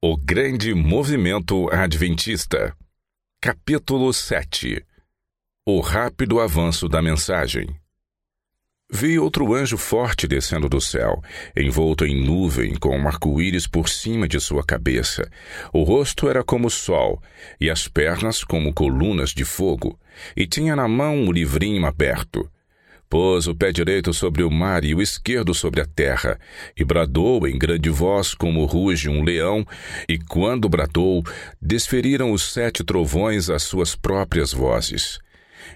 O Grande Movimento Adventista. Capítulo 7 O rápido avanço da mensagem. Vi outro anjo forte descendo do céu, envolto em nuvem, com um arco-íris por cima de sua cabeça. O rosto era como o sol, e as pernas como colunas de fogo, e tinha na mão um livrinho aberto. Pôs o pé direito sobre o mar e o esquerdo sobre a terra, e bradou em grande voz como ruge um leão, e quando bradou, desferiram os sete trovões as suas próprias vozes.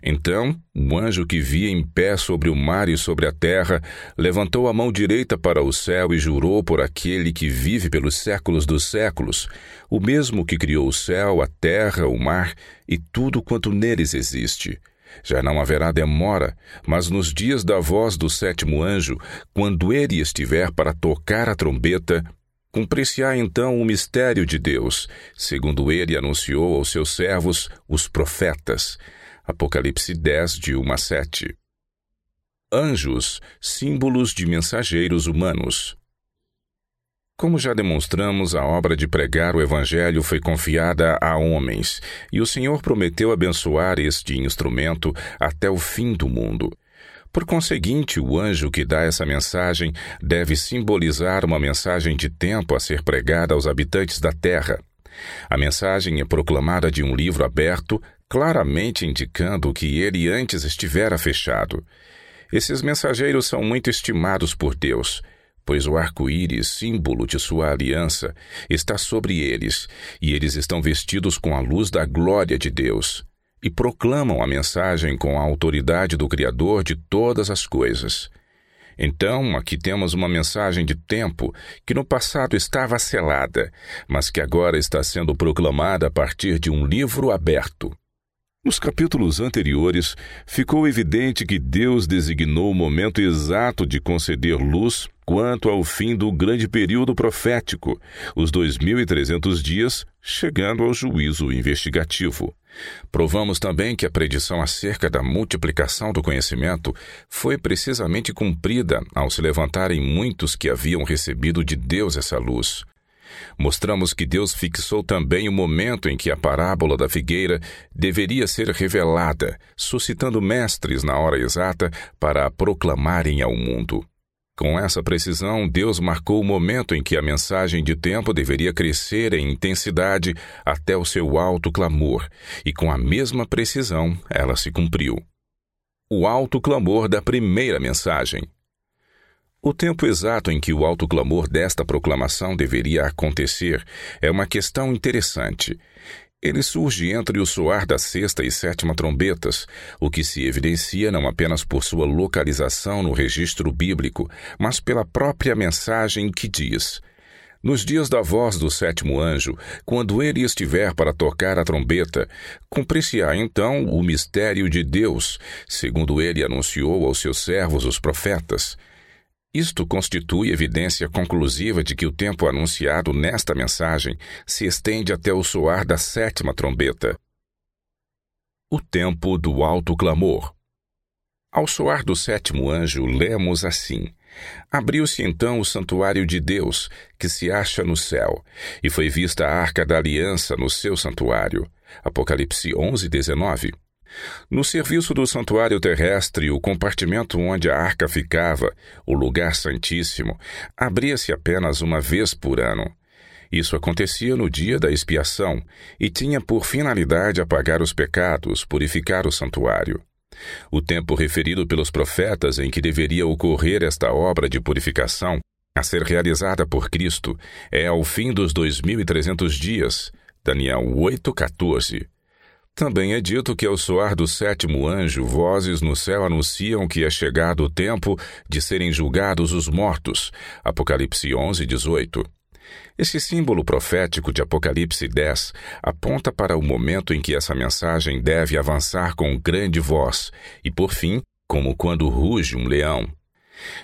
Então, o anjo que via em pé sobre o mar e sobre a terra levantou a mão direita para o céu e jurou por aquele que vive pelos séculos dos séculos, o mesmo que criou o céu, a terra, o mar e tudo quanto neles existe já não haverá demora, mas nos dias da voz do sétimo anjo, quando ele estiver para tocar a trombeta, cumprir-se-á então o mistério de Deus, segundo ele anunciou aos seus servos, os profetas. Apocalipse 10, de 1 a 7. Anjos, símbolos de mensageiros humanos. Como já demonstramos, a obra de pregar o Evangelho foi confiada a homens, e o Senhor prometeu abençoar este instrumento até o fim do mundo. Por conseguinte, o anjo que dá essa mensagem deve simbolizar uma mensagem de tempo a ser pregada aos habitantes da terra. A mensagem é proclamada de um livro aberto, claramente indicando que ele antes estivera fechado. Esses mensageiros são muito estimados por Deus pois o arco-íris, símbolo de sua aliança, está sobre eles, e eles estão vestidos com a luz da glória de Deus, e proclamam a mensagem com a autoridade do Criador de todas as coisas. Então, aqui temos uma mensagem de tempo que no passado estava selada, mas que agora está sendo proclamada a partir de um livro aberto. Nos capítulos anteriores, ficou evidente que Deus designou o momento exato de conceder luz quanto ao fim do grande período profético, os 2.300 dias, chegando ao juízo investigativo. Provamos também que a predição acerca da multiplicação do conhecimento foi precisamente cumprida ao se levantarem muitos que haviam recebido de Deus essa luz. Mostramos que Deus fixou também o momento em que a parábola da figueira deveria ser revelada, suscitando mestres na hora exata para a proclamarem ao mundo. Com essa precisão, Deus marcou o momento em que a mensagem de tempo deveria crescer em intensidade até o seu alto clamor, e com a mesma precisão ela se cumpriu. O alto clamor da primeira mensagem. O tempo exato em que o alto clamor desta proclamação deveria acontecer é uma questão interessante. Ele surge entre o soar da sexta e sétima trombetas, o que se evidencia não apenas por sua localização no registro bíblico, mas pela própria mensagem que diz: Nos dias da voz do sétimo anjo, quando ele estiver para tocar a trombeta, cumprir-se-á então o mistério de Deus, segundo ele anunciou aos seus servos os profetas. Isto constitui evidência conclusiva de que o tempo anunciado nesta mensagem se estende até o soar da sétima trombeta. O tempo do alto clamor. Ao soar do sétimo anjo, lemos assim: Abriu-se então o santuário de Deus, que se acha no céu, e foi vista a arca da aliança no seu santuário. Apocalipse 11, 19. No serviço do santuário terrestre, o compartimento onde a arca ficava, o lugar santíssimo, abria-se apenas uma vez por ano. Isso acontecia no dia da expiação e tinha por finalidade apagar os pecados, purificar o santuário. O tempo referido pelos profetas em que deveria ocorrer esta obra de purificação, a ser realizada por Cristo, é ao fim dos 2300 dias. Daniel 8:14. Também é dito que ao soar do sétimo anjo, vozes no céu anunciam que é chegado o tempo de serem julgados os mortos. Apocalipse 11, 18. Esse símbolo profético de Apocalipse 10 aponta para o momento em que essa mensagem deve avançar com grande voz e, por fim, como quando ruge um leão.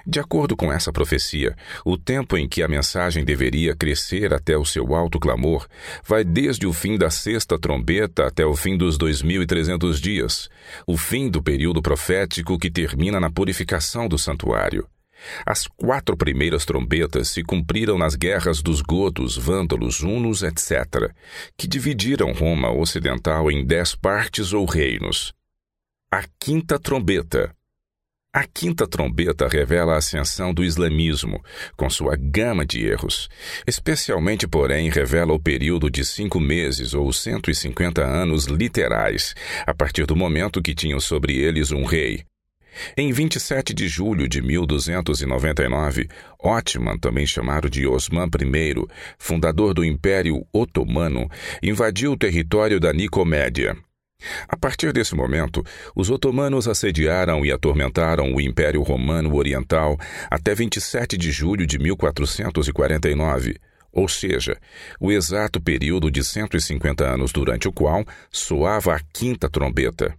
De acordo com essa profecia, o tempo em que a mensagem deveria crescer até o seu alto clamor vai desde o fim da sexta trombeta até o fim dos 2300 dias, o fim do período profético que termina na purificação do santuário. As quatro primeiras trombetas se cumpriram nas guerras dos godos, vândalos, hunos, etc., que dividiram Roma Ocidental em dez partes ou reinos. A quinta trombeta. A quinta trombeta revela a ascensão do islamismo, com sua gama de erros. Especialmente, porém, revela o período de cinco meses ou 150 anos literais, a partir do momento que tinham sobre eles um rei, em 27 de julho de 1299, Otman, também chamado de Osman I, fundador do Império Otomano, invadiu o território da Nicomédia. A partir desse momento, os otomanos assediaram e atormentaram o Império Romano Oriental até 27 de julho de 1449, ou seja, o exato período de 150 anos durante o qual soava a quinta trombeta.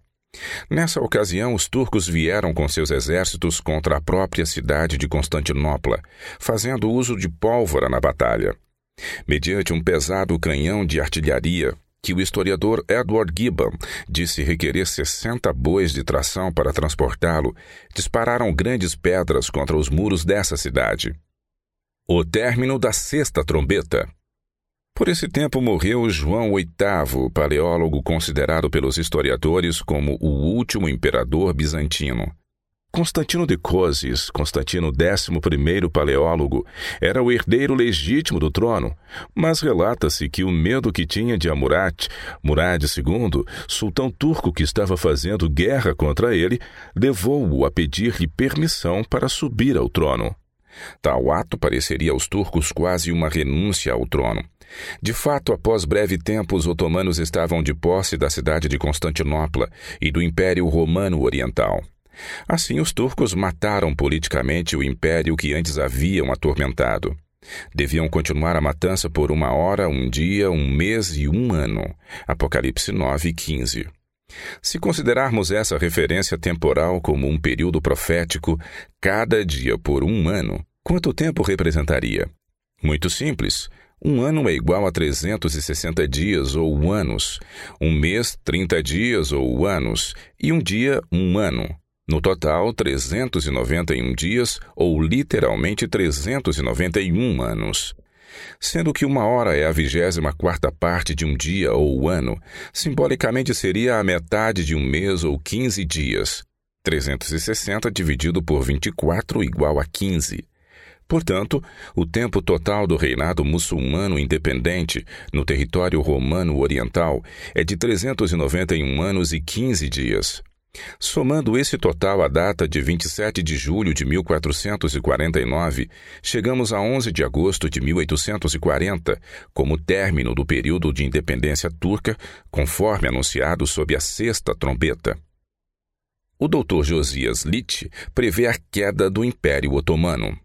Nessa ocasião, os turcos vieram com seus exércitos contra a própria cidade de Constantinopla, fazendo uso de pólvora na batalha. Mediante um pesado canhão de artilharia, que o historiador Edward Gibbon disse requerer 60 bois de tração para transportá-lo, dispararam grandes pedras contra os muros dessa cidade. O término da sexta trombeta. Por esse tempo morreu João VIII, paleólogo considerado pelos historiadores como o último imperador bizantino. Constantino de Coses, Constantino XI paleólogo, era o herdeiro legítimo do trono, mas relata-se que o medo que tinha de Amurat, Murad II, sultão turco que estava fazendo guerra contra ele, levou-o a pedir-lhe permissão para subir ao trono. Tal ato pareceria aos turcos quase uma renúncia ao trono. De fato, após breve tempo, os otomanos estavam de posse da cidade de Constantinopla e do Império Romano Oriental. Assim, os turcos mataram politicamente o império que antes haviam atormentado. Deviam continuar a matança por uma hora, um dia, um mês e um ano. Apocalipse 9, 15. Se considerarmos essa referência temporal como um período profético, cada dia por um ano, quanto tempo representaria? Muito simples. Um ano é igual a 360 dias ou anos, um mês, 30 dias ou anos, e um dia, um ano. No total, 391 dias ou literalmente 391 anos. Sendo que uma hora é a vigésima quarta parte de um dia ou ano, simbolicamente seria a metade de um mês ou 15 dias. 360 dividido por 24 igual a 15. Portanto, o tempo total do reinado muçulmano independente no território romano oriental é de 391 anos e 15 dias. Somando esse total à data de 27 de julho de 1449, chegamos a 11 de agosto de 1840, como término do período de independência turca, conforme anunciado sob a sexta trombeta. O Dr. Josias Litt prevê a queda do Império Otomano.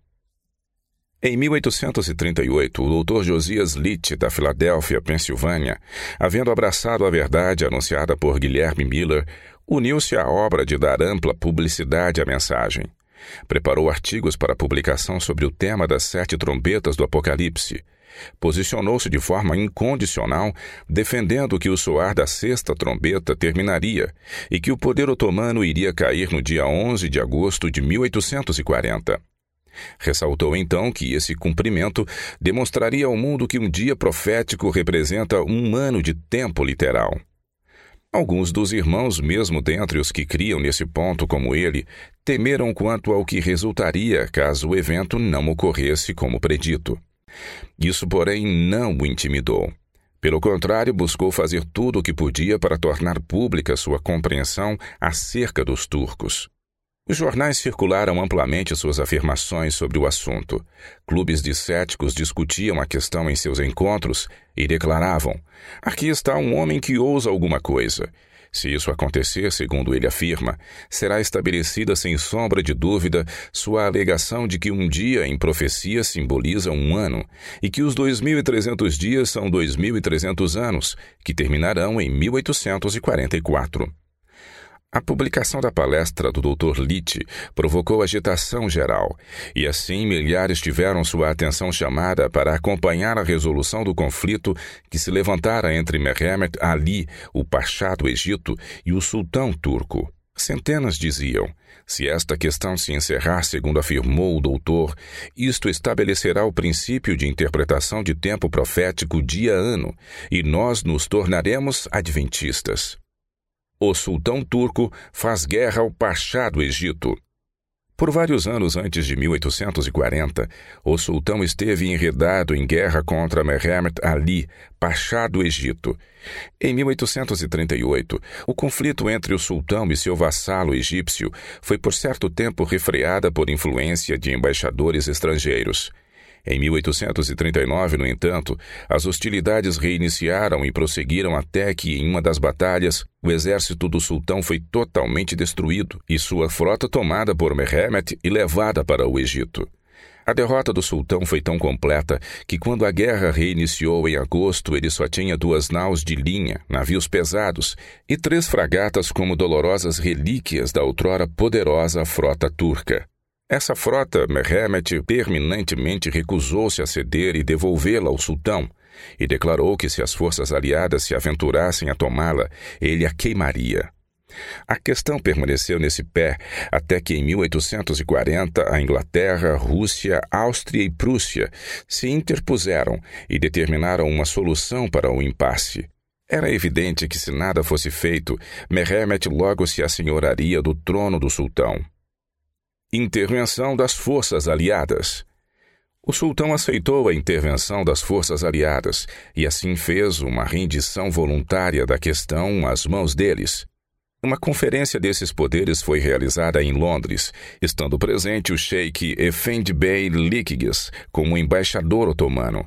Em 1838, o Dr. Josias Litt, da Filadélfia, Pensilvânia, havendo abraçado a verdade anunciada por Guilherme Miller, uniu-se à obra de dar ampla publicidade à mensagem. Preparou artigos para publicação sobre o tema das sete trombetas do Apocalipse. Posicionou-se de forma incondicional, defendendo que o soar da sexta trombeta terminaria e que o poder otomano iria cair no dia 11 de agosto de 1840. Ressaltou então que esse cumprimento demonstraria ao mundo que um dia profético representa um ano de tempo literal. Alguns dos irmãos, mesmo dentre os que criam nesse ponto como ele, temeram quanto ao que resultaria caso o evento não ocorresse como predito. Isso, porém, não o intimidou. Pelo contrário, buscou fazer tudo o que podia para tornar pública sua compreensão acerca dos turcos. Os jornais circularam amplamente suas afirmações sobre o assunto. Clubes de céticos discutiam a questão em seus encontros e declaravam: Aqui está um homem que ousa alguma coisa. Se isso acontecer, segundo ele afirma, será estabelecida sem sombra de dúvida sua alegação de que um dia em profecia simboliza um ano e que os 2.300 dias são 2.300 anos, que terminarão em 1844. A publicação da palestra do Dr. Litt provocou agitação geral, e assim milhares tiveram sua atenção chamada para acompanhar a resolução do conflito que se levantara entre Mehmet Ali, o Pachá do Egito, e o sultão turco. Centenas diziam: se esta questão se encerrar, segundo afirmou o doutor, isto estabelecerá o princípio de interpretação de tempo profético dia-ano, e nós nos tornaremos adventistas. O sultão turco faz guerra ao Pachá do Egito. Por vários anos antes de 1840, o sultão esteve enredado em guerra contra Mehmet Ali, Pachá do Egito. Em 1838, o conflito entre o sultão e seu vassalo egípcio foi por certo tempo refreada por influência de embaixadores estrangeiros. Em 1839, no entanto, as hostilidades reiniciaram e prosseguiram até que, em uma das batalhas, o exército do sultão foi totalmente destruído e sua frota tomada por Mehmet e levada para o Egito. A derrota do sultão foi tão completa que, quando a guerra reiniciou em agosto, ele só tinha duas naus de linha, navios pesados, e três fragatas como dolorosas relíquias da outrora poderosa frota turca. Essa frota, Mehmet terminantemente recusou-se a ceder e devolvê-la ao sultão, e declarou que se as forças aliadas se aventurassem a tomá-la, ele a queimaria. A questão permaneceu nesse pé até que, em 1840, a Inglaterra, Rússia, Áustria e Prússia se interpuseram e determinaram uma solução para o impasse. Era evidente que, se nada fosse feito, Mehmet logo se assenhoraria do trono do sultão. Intervenção das Forças Aliadas. O sultão aceitou a intervenção das forças aliadas e assim fez uma rendição voluntária da questão às mãos deles. Uma conferência desses poderes foi realizada em Londres, estando presente o sheik Efendi Bey como embaixador otomano.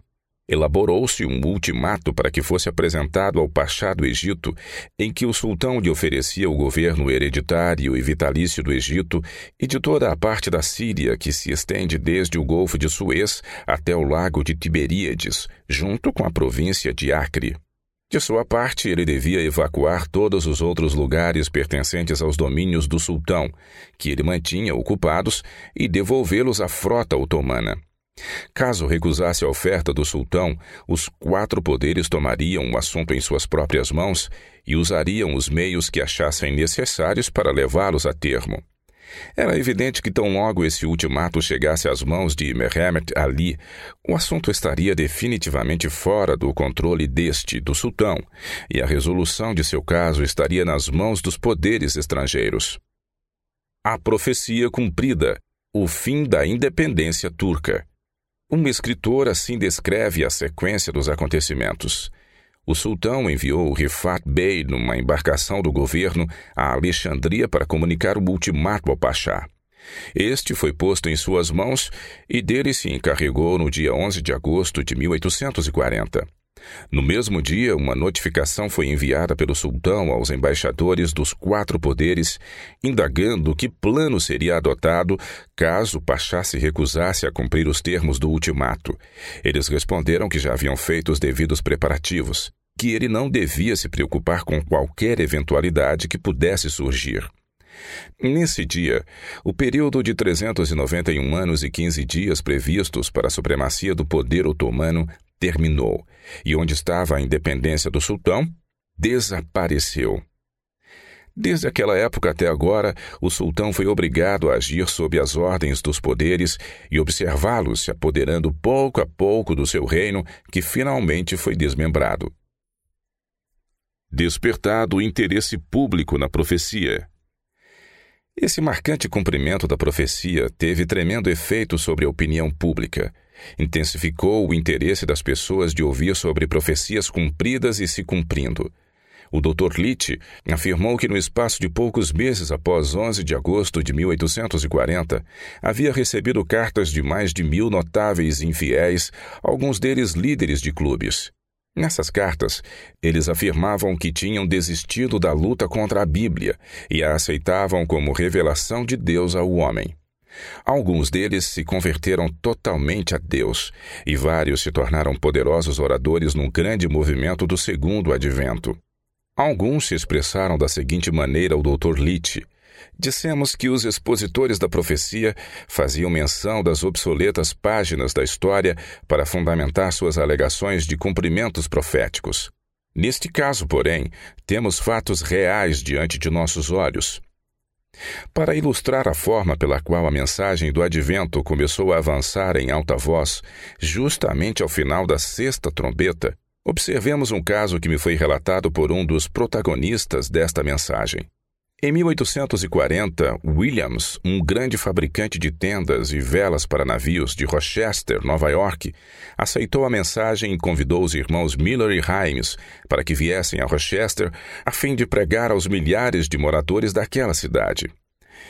Elaborou-se um ultimato para que fosse apresentado ao Pachá do Egito, em que o sultão lhe oferecia o governo hereditário e vitalício do Egito e de toda a parte da Síria que se estende desde o Golfo de Suez até o Lago de Tiberíades, junto com a província de Acre. De sua parte, ele devia evacuar todos os outros lugares pertencentes aos domínios do sultão, que ele mantinha ocupados, e devolvê-los à frota otomana. Caso recusasse a oferta do sultão, os quatro poderes tomariam o assunto em suas próprias mãos e usariam os meios que achassem necessários para levá-los a termo. Era evidente que tão logo esse ultimato chegasse às mãos de Mehmet Ali, o assunto estaria definitivamente fora do controle deste, do sultão, e a resolução de seu caso estaria nas mãos dos poderes estrangeiros. A profecia cumprida, o fim da independência turca. Uma escritora assim descreve a sequência dos acontecimentos. O sultão enviou Rifat Bey numa embarcação do governo a Alexandria para comunicar o ultimato ao Pachá. Este foi posto em suas mãos e dele se encarregou no dia 11 de agosto de 1840. No mesmo dia, uma notificação foi enviada pelo sultão aos embaixadores dos quatro poderes, indagando que plano seria adotado caso o Pachá se recusasse a cumprir os termos do ultimato. Eles responderam que já haviam feito os devidos preparativos, que ele não devia se preocupar com qualquer eventualidade que pudesse surgir. Nesse dia, o período de 391 anos e 15 dias previstos para a supremacia do poder otomano terminou, e onde estava a independência do sultão, desapareceu. Desde aquela época até agora, o sultão foi obrigado a agir sob as ordens dos poderes e observá-los se apoderando pouco a pouco do seu reino, que finalmente foi desmembrado. Despertado o interesse público na profecia. Esse marcante cumprimento da profecia teve tremendo efeito sobre a opinião pública Intensificou o interesse das pessoas de ouvir sobre profecias cumpridas e se cumprindo. O Dr. Litt afirmou que no espaço de poucos meses após 11 de agosto de 1840, havia recebido cartas de mais de mil notáveis infiéis, alguns deles líderes de clubes. Nessas cartas, eles afirmavam que tinham desistido da luta contra a Bíblia e a aceitavam como revelação de Deus ao homem. Alguns deles se converteram totalmente a Deus, e vários se tornaram poderosos oradores num grande movimento do segundo advento. Alguns se expressaram da seguinte maneira ao Dr. Litt. Dissemos que os expositores da profecia faziam menção das obsoletas páginas da história para fundamentar suas alegações de cumprimentos proféticos. Neste caso, porém, temos fatos reais diante de nossos olhos. Para ilustrar a forma pela qual a mensagem do advento começou a avançar em alta voz, justamente ao final da sexta trombeta, observemos um caso que me foi relatado por um dos protagonistas desta mensagem. Em 1840, Williams, um grande fabricante de tendas e velas para navios de Rochester, Nova York, aceitou a mensagem e convidou os irmãos Miller e Himes para que viessem a Rochester a fim de pregar aos milhares de moradores daquela cidade.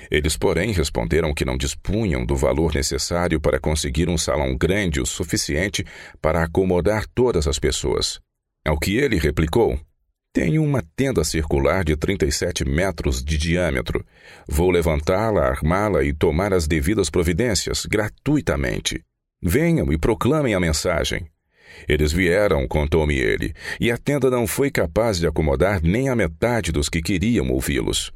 Eles, porém, responderam que não dispunham do valor necessário para conseguir um salão grande o suficiente para acomodar todas as pessoas. Ao que ele replicou: tenho uma tenda circular de 37 metros de diâmetro. Vou levantá-la, armá-la e tomar as devidas providências, gratuitamente. Venham e proclamem a mensagem. Eles vieram, contou-me ele, e a tenda não foi capaz de acomodar nem a metade dos que queriam ouvi-los.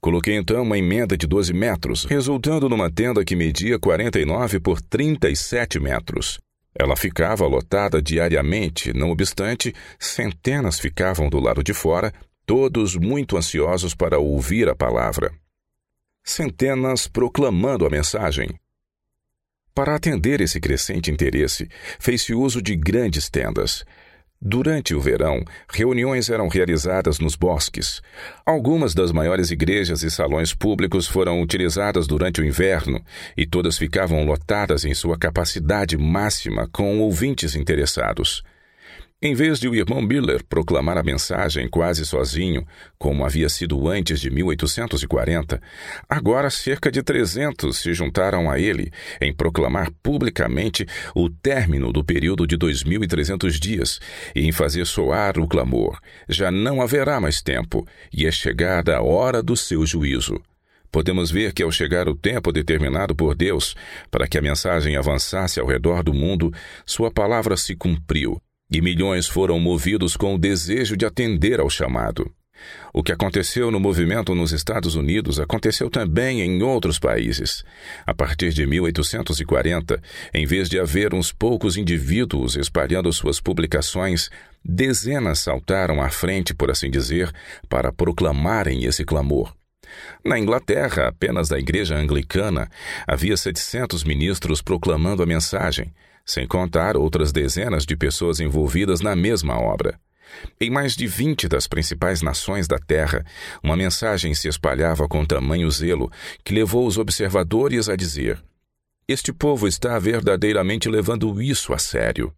Coloquei então uma emenda de 12 metros, resultando numa tenda que media 49 por 37 metros. Ela ficava lotada diariamente, não obstante, centenas ficavam do lado de fora, todos muito ansiosos para ouvir a palavra. Centenas proclamando a mensagem. Para atender esse crescente interesse, fez-se uso de grandes tendas. Durante o verão, reuniões eram realizadas nos bosques. Algumas das maiores igrejas e salões públicos foram utilizadas durante o inverno e todas ficavam lotadas em sua capacidade máxima com ouvintes interessados. Em vez de o irmão Miller proclamar a mensagem quase sozinho, como havia sido antes de 1840, agora cerca de 300 se juntaram a ele em proclamar publicamente o término do período de 2.300 dias e em fazer soar o clamor: já não haverá mais tempo e é chegada a hora do seu juízo. Podemos ver que, ao chegar o tempo determinado por Deus para que a mensagem avançasse ao redor do mundo, sua palavra se cumpriu e milhões foram movidos com o desejo de atender ao chamado. O que aconteceu no movimento nos Estados Unidos aconteceu também em outros países. A partir de 1840, em vez de haver uns poucos indivíduos espalhando suas publicações, dezenas saltaram à frente, por assim dizer, para proclamarem esse clamor. Na Inglaterra, apenas da Igreja Anglicana, havia 700 ministros proclamando a mensagem, sem contar outras dezenas de pessoas envolvidas na mesma obra. Em mais de vinte das principais nações da Terra, uma mensagem se espalhava com tamanho zelo que levou os observadores a dizer: Este povo está verdadeiramente levando isso a sério.